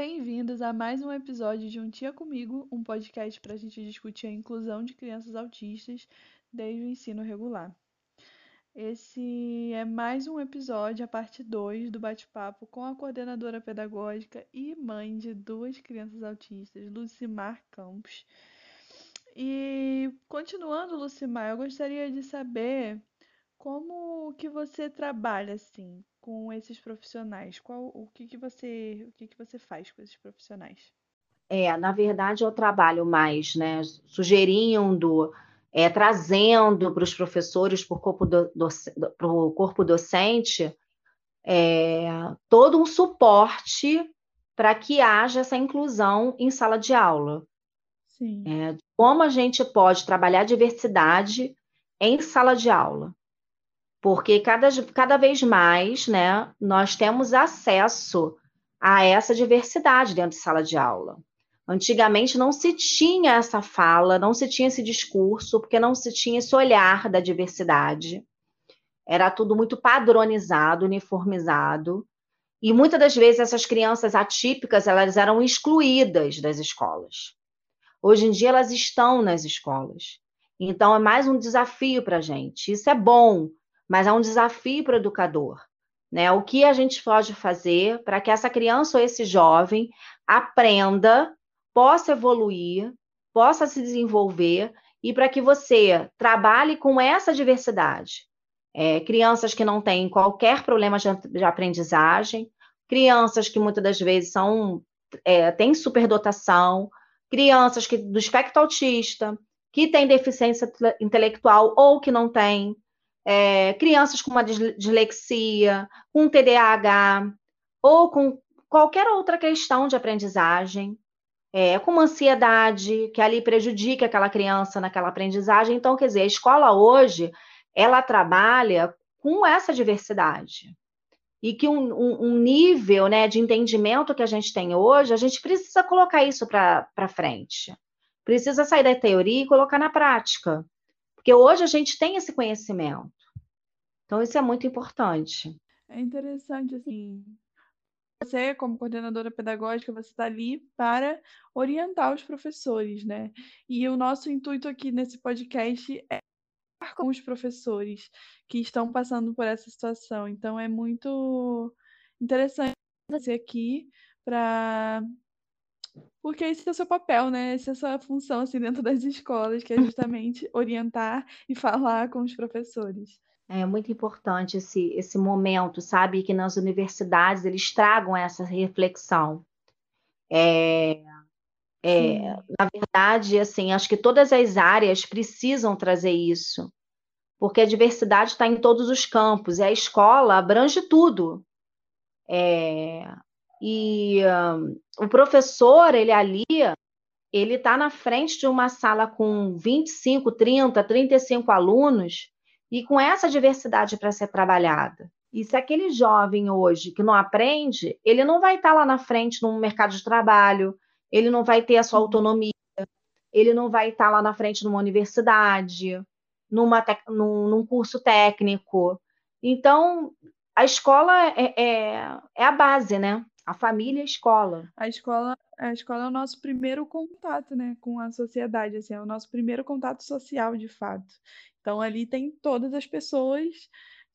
Bem-vindos a mais um episódio de Um Tia Comigo, um podcast para a gente discutir a inclusão de crianças autistas desde o ensino regular. Esse é mais um episódio, a parte 2 do bate-papo com a coordenadora pedagógica e mãe de duas crianças autistas, Lucimar Campos. E continuando, Lucimar, eu gostaria de saber como que você trabalha assim com esses profissionais? Qual o que que você o que que você faz com esses profissionais? É, na verdade eu trabalho mais, né, sugerindo, é, trazendo para os professores, para o corpo, do, do, corpo docente, é, todo um suporte para que haja essa inclusão em sala de aula. Sim. É, como a gente pode trabalhar diversidade em sala de aula porque cada, cada vez mais né, nós temos acesso a essa diversidade dentro de sala de aula. Antigamente não se tinha essa fala, não se tinha esse discurso, porque não se tinha esse olhar da diversidade. Era tudo muito padronizado, uniformizado, e muitas das vezes essas crianças atípicas elas eram excluídas das escolas. Hoje em dia elas estão nas escolas. Então é mais um desafio para a gente. Isso é bom, mas é um desafio para o educador. Né? O que a gente pode fazer para que essa criança ou esse jovem aprenda, possa evoluir, possa se desenvolver e para que você trabalhe com essa diversidade. É, crianças que não têm qualquer problema de, de, aprendizagem, crianças que muitas das vezes são é, têm superdotação, crianças que do espectro autista, que têm deficiência intelectual ou que não têm, é, crianças com uma dislexia, com TDAH, ou com qualquer outra questão de aprendizagem, é, com uma ansiedade que ali prejudica aquela criança naquela aprendizagem. Então, quer dizer, a escola hoje, ela trabalha com essa diversidade. E que um, um, um nível né, de entendimento que a gente tem hoje, a gente precisa colocar isso para frente. Precisa sair da teoria e colocar na prática. Porque hoje a gente tem esse conhecimento. Então, isso é muito importante. É interessante, assim. Você, como coordenadora pedagógica, você está ali para orientar os professores, né? E o nosso intuito aqui nesse podcast é com os professores que estão passando por essa situação. Então, é muito interessante você aqui para porque esse é o seu papel, né? Essa é a sua função assim, dentro das escolas, que é justamente orientar e falar com os professores. É muito importante esse, esse momento, sabe? Que nas universidades eles tragam essa reflexão. É, é, na verdade, assim, acho que todas as áreas precisam trazer isso, porque a diversidade está em todos os campos, e a escola abrange tudo. É, e um, o professor, ele ali, ele está na frente de uma sala com 25, 30, 35 alunos, e com essa diversidade para ser trabalhada. E se aquele jovem hoje que não aprende, ele não vai estar lá na frente no mercado de trabalho, ele não vai ter a sua autonomia, ele não vai estar lá na frente numa universidade, numa num, num curso técnico. Então, a escola é, é, é, a base, né? A família é a escola. A escola, a escola é o nosso primeiro contato, né, com a sociedade, assim, é o nosso primeiro contato social, de fato. Então ali tem todas as pessoas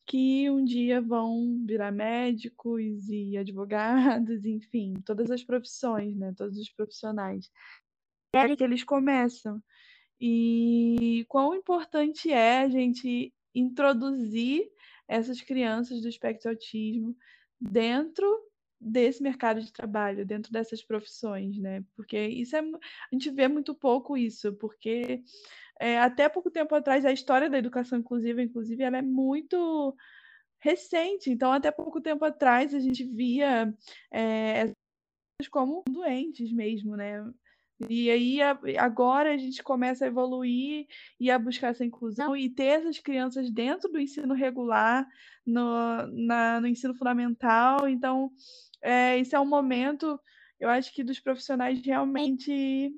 que um dia vão virar médicos e advogados, enfim, todas as profissões, né? Todos os profissionais. É que eles começam. E quão importante é a gente introduzir essas crianças do espectro autismo dentro desse mercado de trabalho, dentro dessas profissões, né? Porque isso é a gente vê muito pouco isso, porque é, até pouco tempo atrás, a história da educação inclusiva, inclusive, ela é muito recente. Então, até pouco tempo atrás, a gente via é, como doentes mesmo, né? E aí agora a gente começa a evoluir e a buscar essa inclusão e ter essas crianças dentro do ensino regular, no, na, no ensino fundamental. Então, é, esse é um momento, eu acho que dos profissionais realmente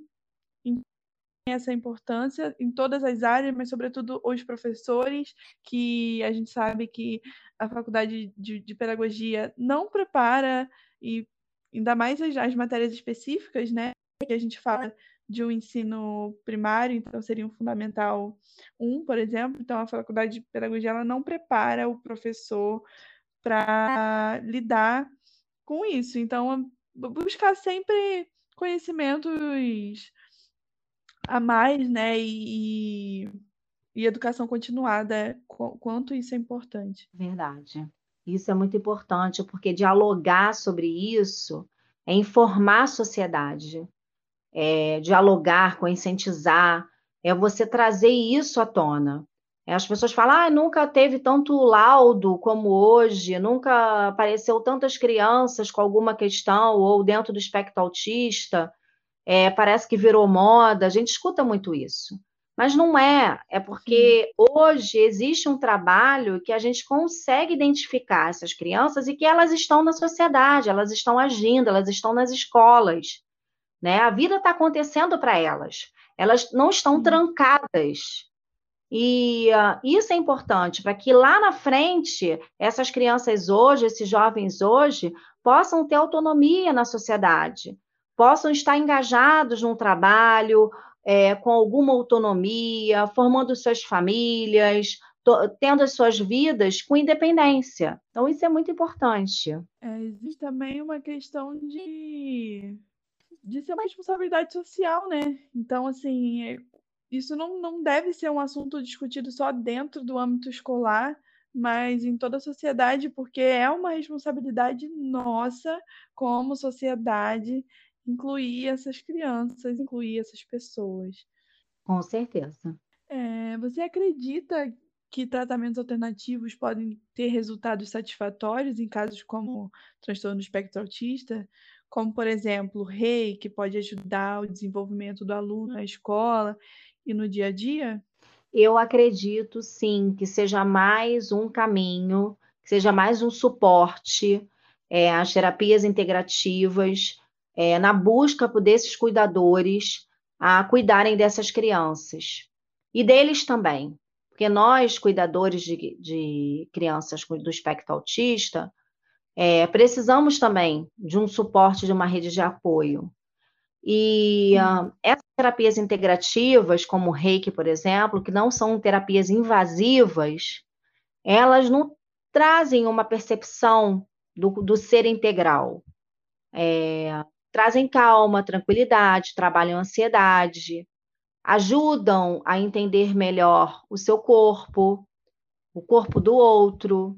essa importância em todas as áreas, mas sobretudo os professores, que a gente sabe que a faculdade de, de pedagogia não prepara e ainda mais as, as matérias específicas, né? Que a gente fala de um ensino primário, então seria um fundamental 1, por exemplo. Então, a faculdade de pedagogia ela não prepara o professor para lidar com isso. Então, buscar sempre conhecimentos a mais, né? E, e educação continuada, quanto isso é importante. Verdade. Isso é muito importante, porque dialogar sobre isso é informar a sociedade, é dialogar, conscientizar, é você trazer isso à tona. É, as pessoas falam, ah, nunca teve tanto laudo como hoje, nunca apareceu tantas crianças com alguma questão, ou dentro do espectro autista, é, parece que virou moda, a gente escuta muito isso. Mas não é, é porque hoje existe um trabalho que a gente consegue identificar essas crianças e que elas estão na sociedade, elas estão agindo, elas estão nas escolas. Né? A vida está acontecendo para elas. Elas não estão trancadas. E uh, isso é importante para que lá na frente essas crianças hoje, esses jovens hoje, possam ter autonomia na sociedade, possam estar engajados no trabalho, é, com alguma autonomia, formando suas famílias, tendo as suas vidas com independência. Então, isso é muito importante. É, existe também uma questão de, de ser uma responsabilidade social, né? Então, assim, é, isso não, não deve ser um assunto discutido só dentro do âmbito escolar, mas em toda a sociedade, porque é uma responsabilidade nossa como sociedade incluir essas crianças, incluir essas pessoas. Com certeza. É, você acredita que tratamentos alternativos podem ter resultados satisfatórios em casos como transtorno do espectro autista? Como, por exemplo, o REI, que pode ajudar o desenvolvimento do aluno na escola e no dia a dia? Eu acredito sim que seja mais um caminho, que seja mais um suporte é, às terapias integrativas, é, na busca desses cuidadores a cuidarem dessas crianças e deles também, porque nós, cuidadores de, de crianças do espectro autista, é, precisamos também de um suporte de uma rede de apoio. E uh, essas terapias integrativas, como o reiki, por exemplo, que não são terapias invasivas, elas não trazem uma percepção do, do ser integral. É, trazem calma, tranquilidade, trabalham ansiedade, ajudam a entender melhor o seu corpo, o corpo do outro,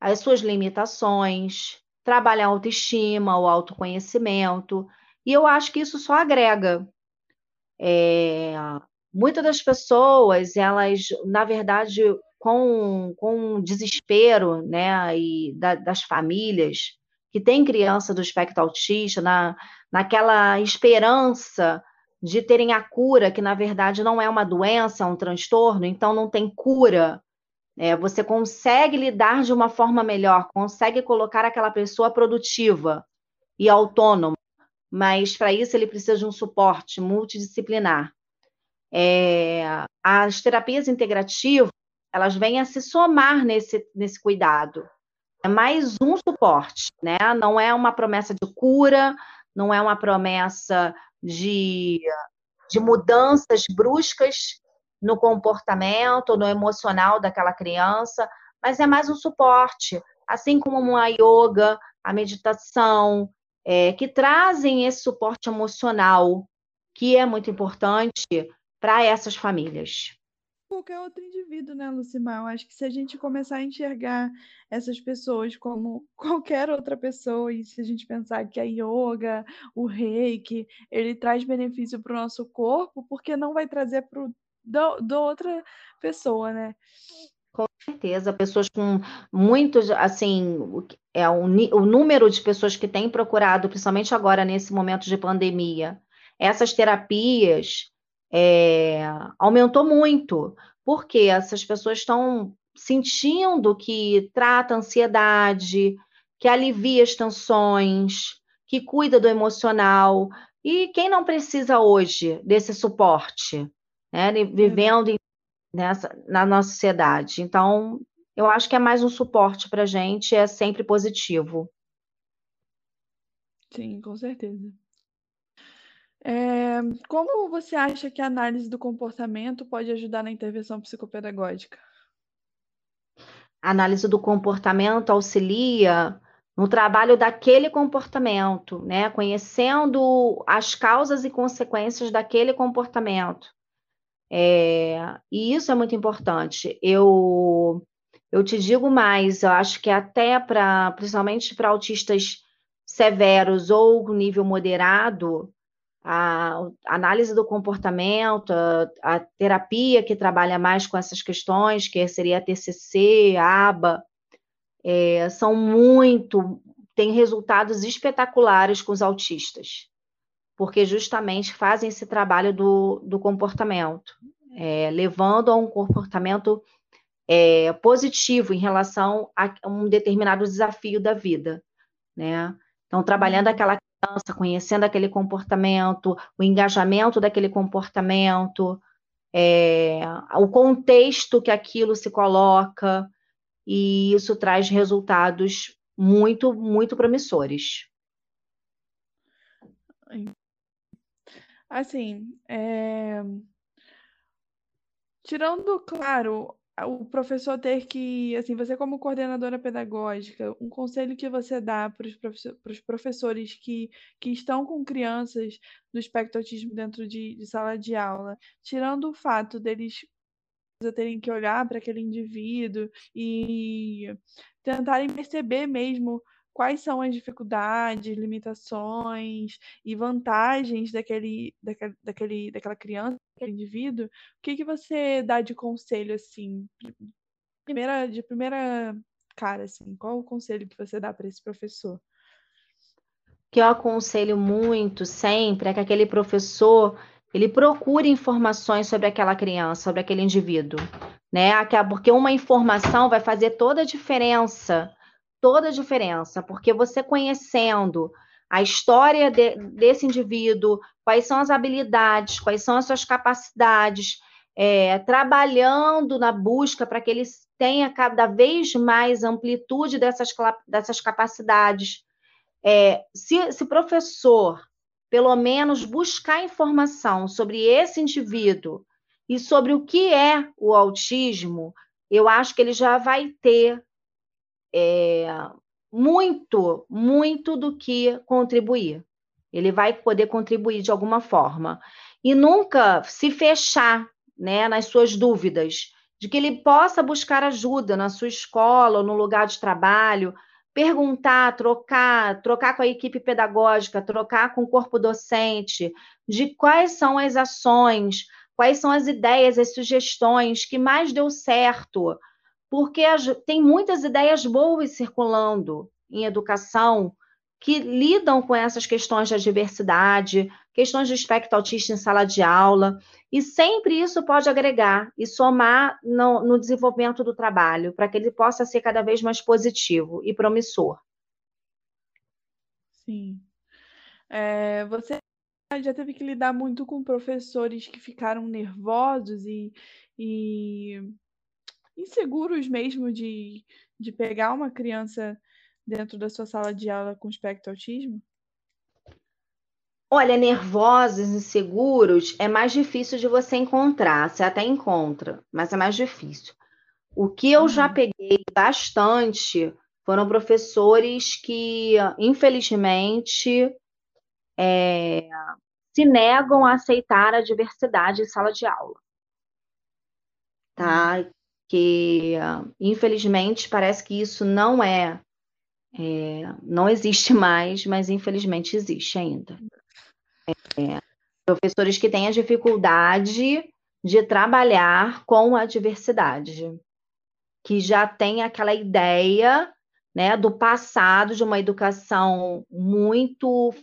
as suas limitações, trabalham a autoestima, o autoconhecimento, e eu acho que isso só agrega. É, muitas das pessoas, elas, na verdade, com, com desespero, né, e da, das famílias, que tem criança do espectro autista, na, naquela esperança de terem a cura, que na verdade não é uma doença, é um transtorno, então não tem cura. É, você consegue lidar de uma forma melhor, consegue colocar aquela pessoa produtiva e autônoma, mas para isso ele precisa de um suporte multidisciplinar. É, as terapias integrativas, elas vêm a se somar nesse, nesse cuidado é mais um suporte, né? Não é uma promessa de cura, não é uma promessa de, de mudanças bruscas no comportamento, no emocional daquela criança, mas é mais um suporte, assim como a yoga, a meditação, é, que trazem esse suporte emocional, que é muito importante para essas famílias qualquer outro indivíduo, né, Lucimar? Eu acho que se a gente começar a enxergar essas pessoas como qualquer outra pessoa, e se a gente pensar que a yoga, o reiki, ele traz benefício para o nosso corpo, porque não vai trazer para da outra pessoa, né? Com certeza, pessoas com muitos, assim, é o, o número de pessoas que têm procurado, principalmente agora nesse momento de pandemia, essas terapias é, aumentou muito, porque essas pessoas estão sentindo que trata a ansiedade, que alivia as tensões, que cuida do emocional. E quem não precisa hoje desse suporte, né, vivendo nessa, na nossa sociedade? Então, eu acho que é mais um suporte para a gente, é sempre positivo. Sim, com certeza. É, como você acha que a análise do comportamento pode ajudar na intervenção psicopedagógica? A análise do comportamento auxilia no trabalho daquele comportamento, né? Conhecendo as causas e consequências daquele comportamento. É, e isso é muito importante. Eu, eu te digo mais, eu acho que até para, principalmente para autistas severos ou nível moderado, a análise do comportamento, a, a, terapia que trabalha mais com essas questões, que seria a TCC, a ABA, é, são muito, tem resultados espetaculares com os autistas, porque justamente fazem esse trabalho do, do comportamento, é, levando a um comportamento é, positivo em relação a um determinado desafio da vida, né? Então, trabalhando aquela criança, conhecendo aquele comportamento, o engajamento daquele comportamento, é, o contexto que aquilo se coloca, e isso traz resultados muito, muito promissores. Assim, é... tirando, claro, o professor ter que, assim, você como coordenadora pedagógica, um conselho que você dá para os professores que, que estão com crianças do espectro autismo dentro de, de sala de aula, tirando o fato deles terem que olhar para aquele indivíduo e tentarem perceber mesmo quais são as dificuldades, limitações e vantagens daquele, daquele, daquele, daquela criança, daquele indivíduo, o que, que você dá de conselho assim, primeira, de primeira cara, assim, qual o conselho que você dá para esse professor? Que eu aconselho muito sempre é que aquele professor ele procure informações sobre aquela criança, sobre aquele indivíduo, né? Porque uma informação vai fazer toda a diferença, toda a diferença, porque você conhecendo a história de, desse indivíduo, quais são as habilidades, quais são as suas capacidades, é, trabalhando na busca para que ele tenha cada vez mais amplitude dessas, dessas capacidades. É, se, se professor pelo menos buscar informação sobre esse indivíduo e sobre o que é o autismo, eu acho que ele já vai ter é, muito, muito do que contribuir. Ele vai poder contribuir de alguma forma. E nunca se fechar né, nas suas dúvidas, de que ele possa buscar ajuda na sua escola ou no lugar de trabalho, perguntar, trocar, trocar com a equipe pedagógica, trocar com o corpo docente, de quais são as ações, quais são as ideias, as sugestões que mais deu certo, porque tem muitas ideias boas circulando em educação que lidam com essas questões da diversidade, questões de espectro autista em sala de aula, e sempre isso pode agregar e somar no, no desenvolvimento do trabalho, para que ele possa ser cada vez mais positivo e promissor. Sim. É, você já teve que lidar muito com professores que ficaram nervosos e, e inseguros mesmo de, de pegar uma criança dentro da sua sala de aula com espectro autismo? Olha, nervosos, inseguros, é mais difícil de você encontrar. Você até encontra, mas é mais difícil. O que eu já uhum. peguei bastante foram professores que, infelizmente, é, se negam a aceitar a diversidade em sala de aula. Tá? Que, infelizmente, parece que isso não é, é não existe mais, mas infelizmente existe ainda. É, professores que têm a dificuldade de trabalhar com a diversidade, que já tem aquela ideia né, do passado de uma educação muito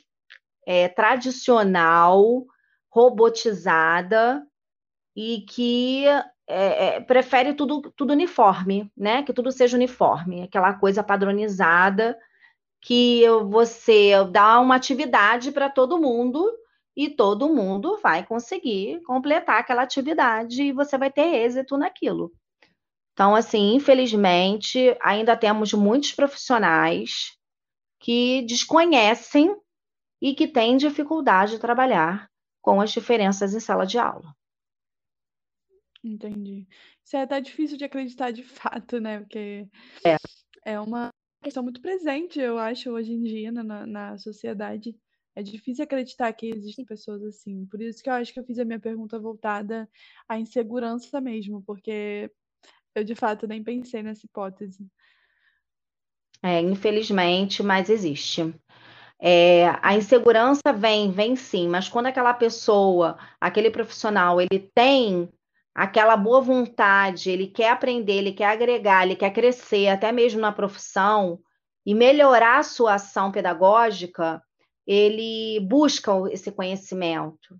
é, tradicional, robotizada e que é, é, prefere tudo, tudo uniforme, né? Que tudo seja uniforme, aquela coisa padronizada que você dá uma atividade para todo mundo e todo mundo vai conseguir completar aquela atividade e você vai ter êxito naquilo. Então, assim, infelizmente, ainda temos muitos profissionais que desconhecem e que têm dificuldade de trabalhar com as diferenças em sala de aula. Entendi. Isso é até difícil de acreditar de fato, né? Porque é, é uma questão muito presente, eu acho, hoje em dia na, na sociedade. É difícil acreditar que existem pessoas assim. Por isso que eu acho que eu fiz a minha pergunta voltada à insegurança mesmo, porque eu de fato nem pensei nessa hipótese. É, infelizmente, mas existe. É, a insegurança vem, vem sim, mas quando aquela pessoa, aquele profissional, ele tem aquela boa vontade, ele quer aprender, ele quer agregar, ele quer crescer, até mesmo na profissão, e melhorar a sua ação pedagógica, ele busca esse conhecimento.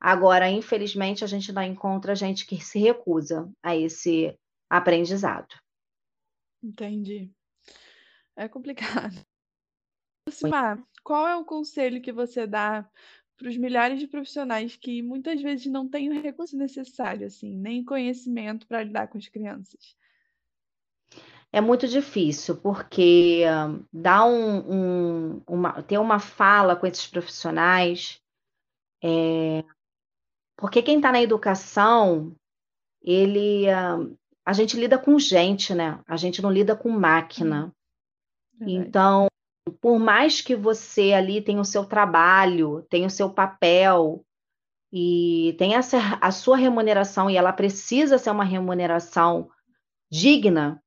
Agora, infelizmente, a gente não encontra gente que se recusa a esse aprendizado. Entendi. É complicado. Lucimar, qual é o conselho que você dá para os milhares de profissionais que muitas vezes não têm o recurso necessário, assim, nem conhecimento para lidar com as crianças? É muito difícil, porque uh, dar um, um, uma, ter uma fala com esses profissionais, é, porque quem está na educação, ele, uh, a gente lida com gente, né? A gente não lida com máquina. Verdade. Então, por mais que você ali tenha o seu trabalho, tenha o seu papel e tenha a sua remuneração e ela precisa ser uma remuneração digna,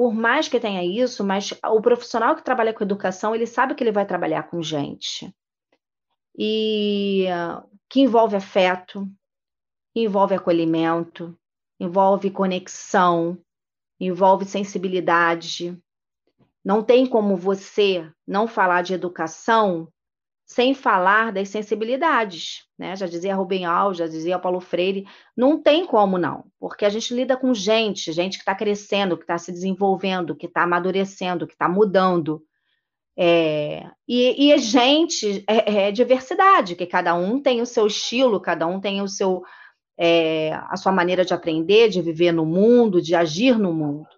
por mais que tenha isso, mas o profissional que trabalha com educação, ele sabe que ele vai trabalhar com gente. E que envolve afeto, envolve acolhimento, envolve conexão, envolve sensibilidade, não tem como você não falar de educação sem falar das sensibilidades, né? Já dizia Rubem Alves, já dizia Paulo Freire, não tem como não, porque a gente lida com gente, gente que está crescendo, que está se desenvolvendo, que está amadurecendo, que está mudando. É, e, e a gente é, é, diversidade, que cada um tem o seu estilo, cada um tem o seu é, a sua maneira de aprender, de viver no mundo, de agir no mundo.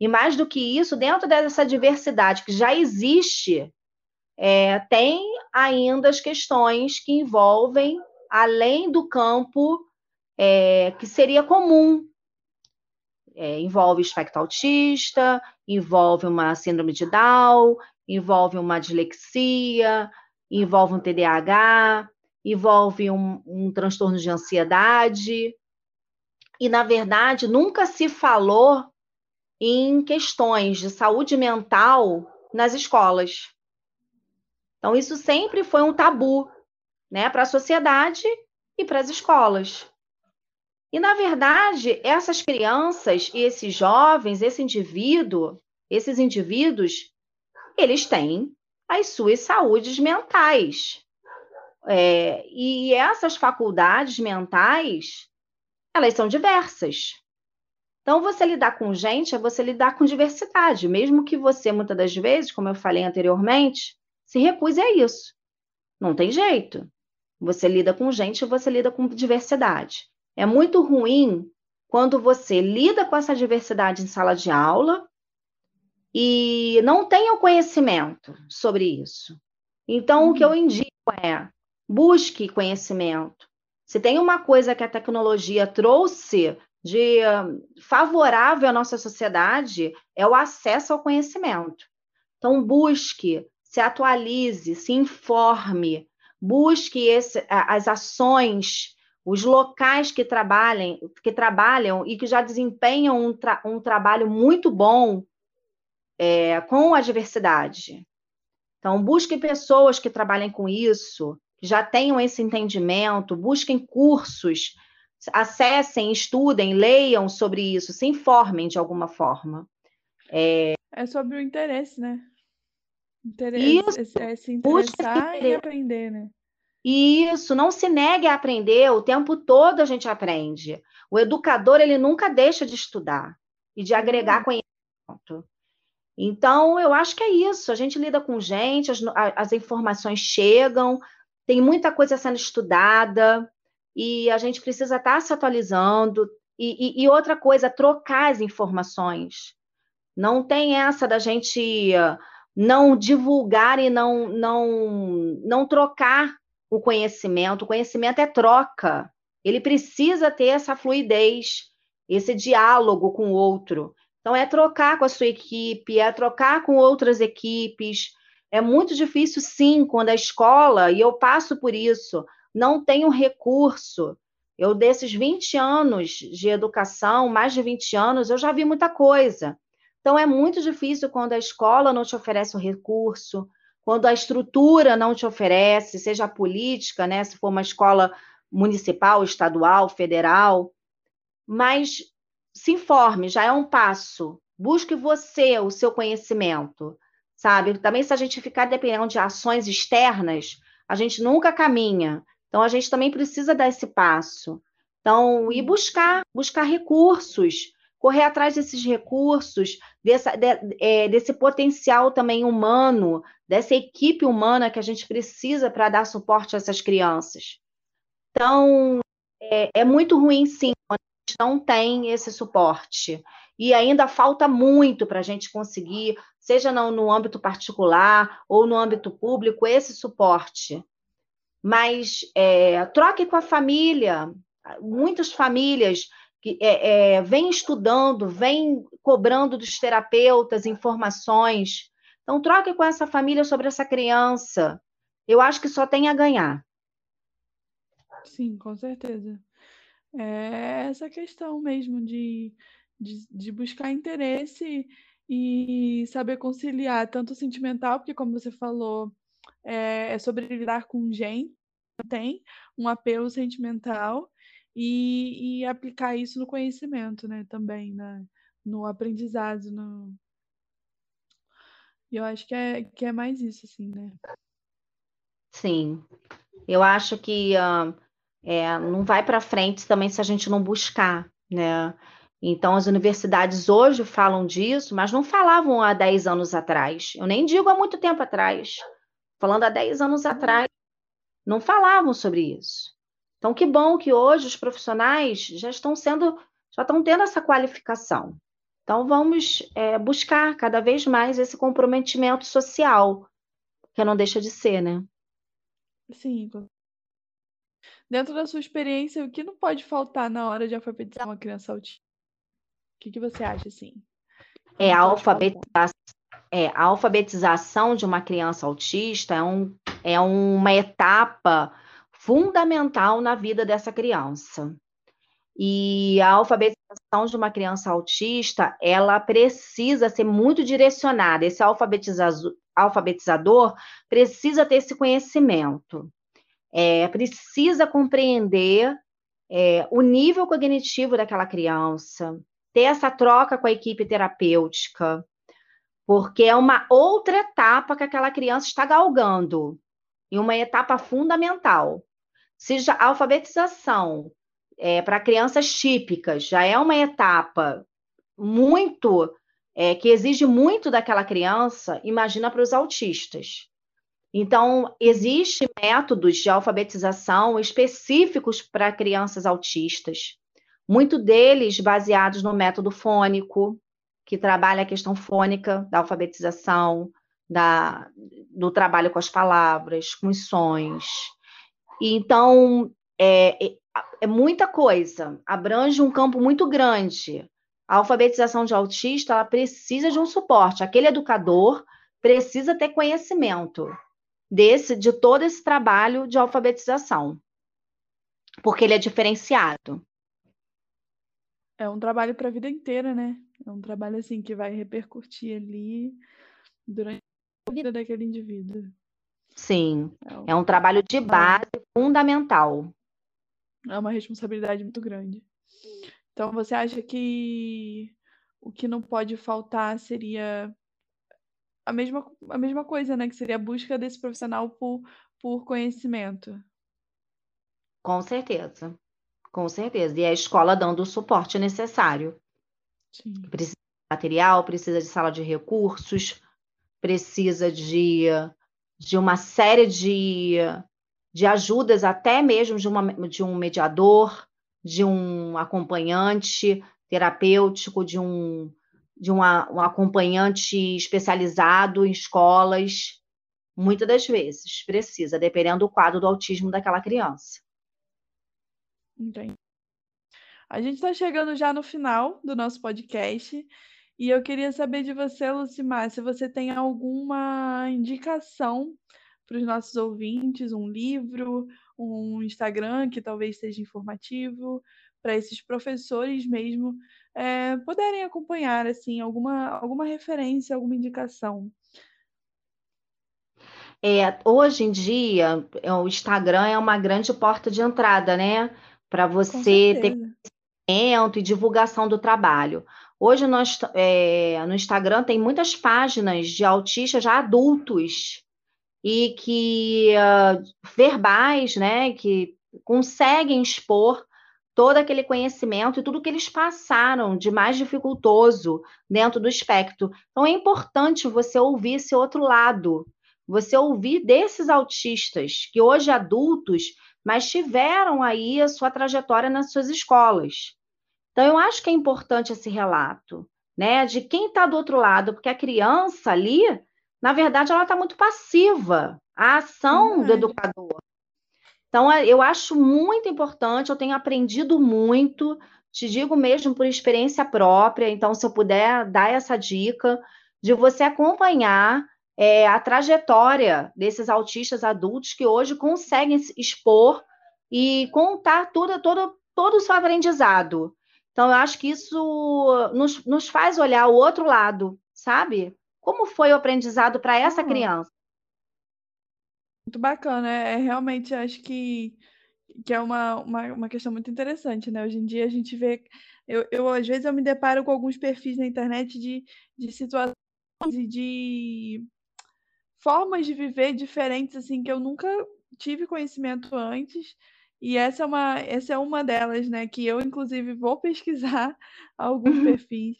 E mais do que isso, dentro dessa diversidade que já existe, é, tem ainda as questões que envolvem além do campo é, que seria comum. É, envolve espectro autista, envolve uma síndrome de Down, envolve uma dislexia, envolve um TDAH, envolve um, um transtorno de ansiedade. E, na verdade, nunca se falou em questões de saúde mental nas escolas. Então, isso sempre foi um tabu né, para a sociedade e para as escolas. E, na verdade, essas crianças e esses jovens, esse indivíduo, esses indivíduos, eles têm as suas saúdes mentais. É, e essas faculdades mentais, elas são diversas. Então, você lidar com gente é você lidar com diversidade, mesmo que você, muitas das vezes, como eu falei anteriormente, se recuse a isso. Não tem jeito. Você lida com gente, você lida com diversidade. É muito ruim quando você lida com essa diversidade em sala de aula e não tem o conhecimento sobre isso. Então, o que eu uhum. indico é busque conhecimento. Se tem uma coisa que a tecnologia trouxe de favorável à nossa sociedade é o acesso ao conhecimento. Então, busque, se atualize, se informe, busque esse, as ações, os locais que trabalhem, que trabalham e que já desempenham um, tra um trabalho muito bom é, com a diversidade. Então, busque pessoas que trabalhem com isso, que já tenham esse entendimento, busquem cursos acessem, estudem, leiam sobre isso, se informem de alguma forma. É, é sobre o interesse, né? Interesse, isso, é se interessar e aprender, né? Isso, não se negue a aprender, o tempo todo a gente aprende. O educador, ele nunca deixa de estudar e de agregar uhum. conhecimento. Então, eu acho que é isso. A gente lida com gente, as, as informações chegam, tem muita coisa sendo estudada, e a gente precisa estar tá se atualizando. E, e, e outra coisa, trocar as informações. Não tem essa da gente não divulgar e não, não, não trocar o conhecimento. O conhecimento é troca. Ele precisa ter essa fluidez, esse diálogo com o outro. Então, é trocar com a sua equipe, é trocar com outras equipes. É muito difícil, sim, quando a escola, e eu passo por isso, não um recurso. Eu, desses 20 anos de educação, mais de 20 anos, eu já vi muita coisa. Então, é muito difícil quando a escola não te oferece o recurso, quando a estrutura não te oferece, seja a política, né, se for uma escola municipal, estadual, federal. Mas se informe, já é um passo. Busque você o seu conhecimento, sabe? Também se a gente ficar dependendo de ações externas, a gente nunca caminha. Então a gente também precisa dar esse passo. Então, ir buscar, buscar recursos, correr atrás desses recursos, dessa, de, é, desse potencial também humano, dessa equipe humana que a gente precisa para dar suporte a essas crianças. Então, é, é muito ruim, sim, quando a gente não tem esse suporte. E ainda falta muito para a gente conseguir, seja no, no âmbito particular ou no âmbito público, esse suporte. Mas é, troque com a família. Muitas famílias que é, é, vem estudando, vem cobrando dos terapeutas informações. Então, troque com essa família sobre essa criança. Eu acho que só tem a ganhar. Sim, com certeza. É essa questão mesmo de, de, de buscar interesse e saber conciliar tanto sentimental, porque, como você falou, é, é sobre lidar com gente, tem um apelo sentimental, e, e aplicar isso no conhecimento, né? Também, né? no aprendizado. No... Eu acho que é, que é mais isso, assim, né? Sim. Eu acho que uh, é, não vai para frente também se a gente não buscar, né? Então, as universidades hoje falam disso, mas não falavam há 10 anos atrás. Eu nem digo há muito tempo atrás. Falando há 10 anos atrás, não falavam sobre isso. Então, que bom que hoje os profissionais já estão sendo, já estão tendo essa qualificação. Então, vamos é, buscar cada vez mais esse comprometimento social, que não deixa de ser, né? Sim. Dentro da sua experiência, o que não pode faltar na hora de alfabetizar uma criança autista? O que, que você acha, assim? É a, alfabetização, é, a alfabetização de uma criança autista é, um, é uma etapa fundamental na vida dessa criança. E a alfabetização de uma criança autista, ela precisa ser muito direcionada. Esse alfabetizador precisa ter esse conhecimento, é, precisa compreender é, o nível cognitivo daquela criança, ter essa troca com a equipe terapêutica, porque é uma outra etapa que aquela criança está galgando, e uma etapa fundamental. Se a alfabetização é, para crianças típicas já é uma etapa muito é, que exige muito daquela criança, imagina para os autistas. Então, existem métodos de alfabetização específicos para crianças autistas, muito deles baseados no método fônico, que trabalha a questão fônica da alfabetização, da, do trabalho com as palavras, com os sons. Então, é, é, é muita coisa, abrange um campo muito grande. A alfabetização de autista, ela precisa de um suporte. Aquele educador precisa ter conhecimento desse, de todo esse trabalho de alfabetização, porque ele é diferenciado. É um trabalho para a vida inteira, né? É um trabalho assim que vai repercutir ali durante a vida daquele indivíduo. Sim, é, é um trabalho de base fundamental. É uma responsabilidade muito grande. Então, você acha que o que não pode faltar seria a mesma, a mesma coisa, né? Que seria a busca desse profissional por, por conhecimento. Com certeza. Com certeza. E a escola dando o suporte necessário. Sim. Precisa de material, precisa de sala de recursos, precisa de de uma série de, de ajudas, até mesmo de, uma, de um mediador, de um acompanhante terapêutico, de um, de uma, um acompanhante especializado em escolas, muitas das vezes precisa, dependendo do quadro do autismo daquela criança. Entendi. A gente está chegando já no final do nosso podcast e eu queria saber de você, Lucimar, se você tem alguma indicação para os nossos ouvintes, um livro, um Instagram que talvez seja informativo, para esses professores mesmo é, puderem acompanhar assim alguma, alguma referência, alguma indicação. É, hoje em dia, é, o Instagram é uma grande porta de entrada, né? Para você ter e divulgação do trabalho. Hoje nós, é, no Instagram tem muitas páginas de autistas já adultos e que uh, verbais, né, que conseguem expor todo aquele conhecimento e tudo que eles passaram de mais dificultoso dentro do espectro. Então é importante você ouvir esse outro lado, você ouvir desses autistas que hoje adultos, mas tiveram aí a sua trajetória nas suas escolas. Então eu acho que é importante esse relato, né, de quem está do outro lado, porque a criança ali, na verdade, ela está muito passiva à ação uhum. do educador. Então, é, eu acho muito importante, eu tenho aprendido muito, te digo mesmo por experiência própria, então, se eu puder dar essa dica, de você acompanhar é, a trajetória desses autistas adultos que hoje conseguem expor e contar tudo, todo, todo o seu aprendizado. Então, eu acho que isso nos, nos faz olhar o outro lado, sabe? Como foi o aprendizado para essa uhum. criança? Muito bacana, é, é realmente acho que, que é uma, uma, uma questão muito interessante, né? Hoje em dia a gente vê, eu, eu às vezes eu me deparo com alguns perfis na internet de, de situações e de formas de viver diferentes, assim, que eu nunca tive conhecimento antes, e essa é uma, essa é uma delas, né? Que eu, inclusive, vou pesquisar alguns uhum. perfis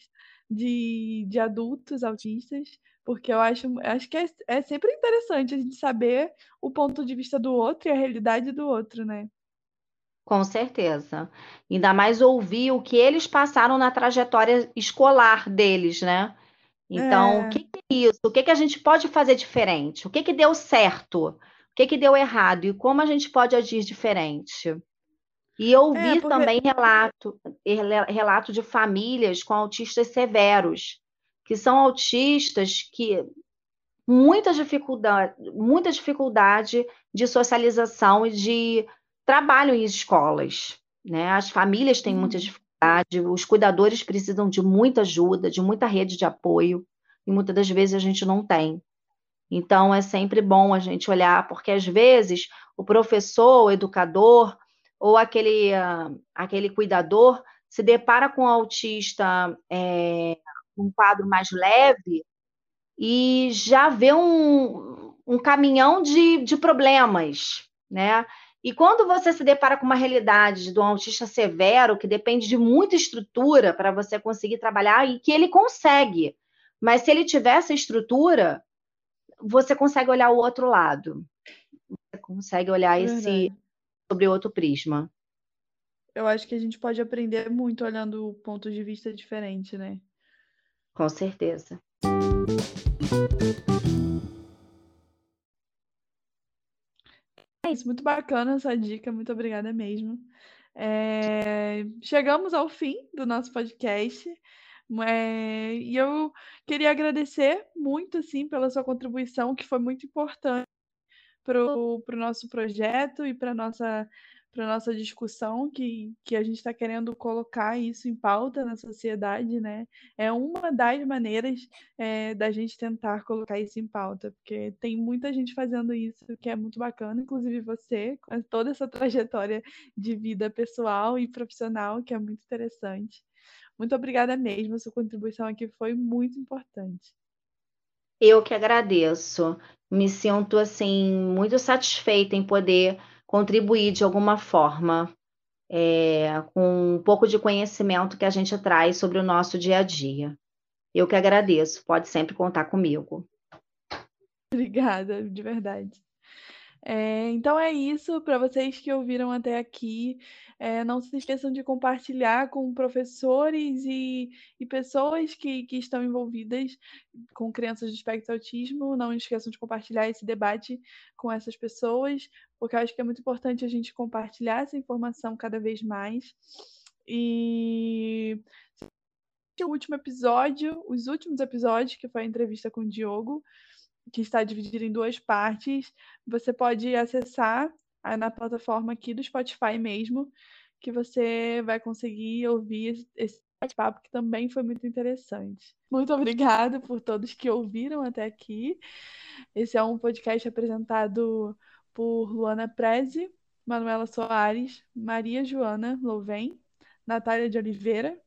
de, de adultos autistas porque eu acho, acho que é, é sempre interessante a gente saber o ponto de vista do outro e a realidade do outro, né? Com certeza. Ainda mais ouvir o que eles passaram na trajetória escolar deles, né? Então, é. o que, é isso? O que, que a gente pode fazer diferente? O que, que deu certo? O que, que deu errado? E como a gente pode agir diferente? E ouvir é, porque... também relato, relato de famílias com autistas severos, que são autistas que muita dificuldade, muita dificuldade de socialização e de trabalho em escolas, né? As famílias têm muita uhum. Os cuidadores precisam de muita ajuda, de muita rede de apoio, e muitas das vezes a gente não tem. Então é sempre bom a gente olhar, porque às vezes o professor, o educador ou aquele, uh, aquele cuidador se depara com um autista é, um quadro mais leve e já vê um, um caminhão de, de problemas, né? E quando você se depara com uma realidade de um autista severo, que depende de muita estrutura para você conseguir trabalhar, e que ele consegue, mas se ele tiver essa estrutura, você consegue olhar o outro lado. Você consegue olhar esse sobre outro prisma. Eu acho que a gente pode aprender muito olhando pontos de vista diferente, né? Com certeza. É isso, muito bacana essa dica, muito obrigada mesmo. É, chegamos ao fim do nosso podcast. É, e eu queria agradecer muito assim pela sua contribuição, que foi muito importante para o pro nosso projeto e para nossa para nossa discussão, que, que a gente está querendo colocar isso em pauta na sociedade, né? É uma das maneiras é, da gente tentar colocar isso em pauta, porque tem muita gente fazendo isso que é muito bacana, inclusive você, com toda essa trajetória de vida pessoal e profissional, que é muito interessante. Muito obrigada mesmo, sua contribuição aqui foi muito importante. Eu que agradeço. Me sinto assim muito satisfeita em poder contribuir de alguma forma é, com um pouco de conhecimento que a gente traz sobre o nosso dia a dia. Eu que agradeço, pode sempre contar comigo. Obrigada, de verdade. É, então é isso para vocês que ouviram até aqui. É, não se esqueçam de compartilhar com professores e, e pessoas que, que estão envolvidas com crianças de espectro autismo. Não esqueçam de compartilhar esse debate com essas pessoas, porque eu acho que é muito importante a gente compartilhar essa informação cada vez mais. E o último episódio, os últimos episódios, que foi a entrevista com o Diogo, que está dividido em duas partes, você pode acessar na plataforma aqui do Spotify mesmo, que você vai conseguir ouvir esse bate-papo que também foi muito interessante. Muito obrigada por todos que ouviram até aqui. Esse é um podcast apresentado por Luana Prezi, Manuela Soares, Maria Joana Louven, Natália de Oliveira.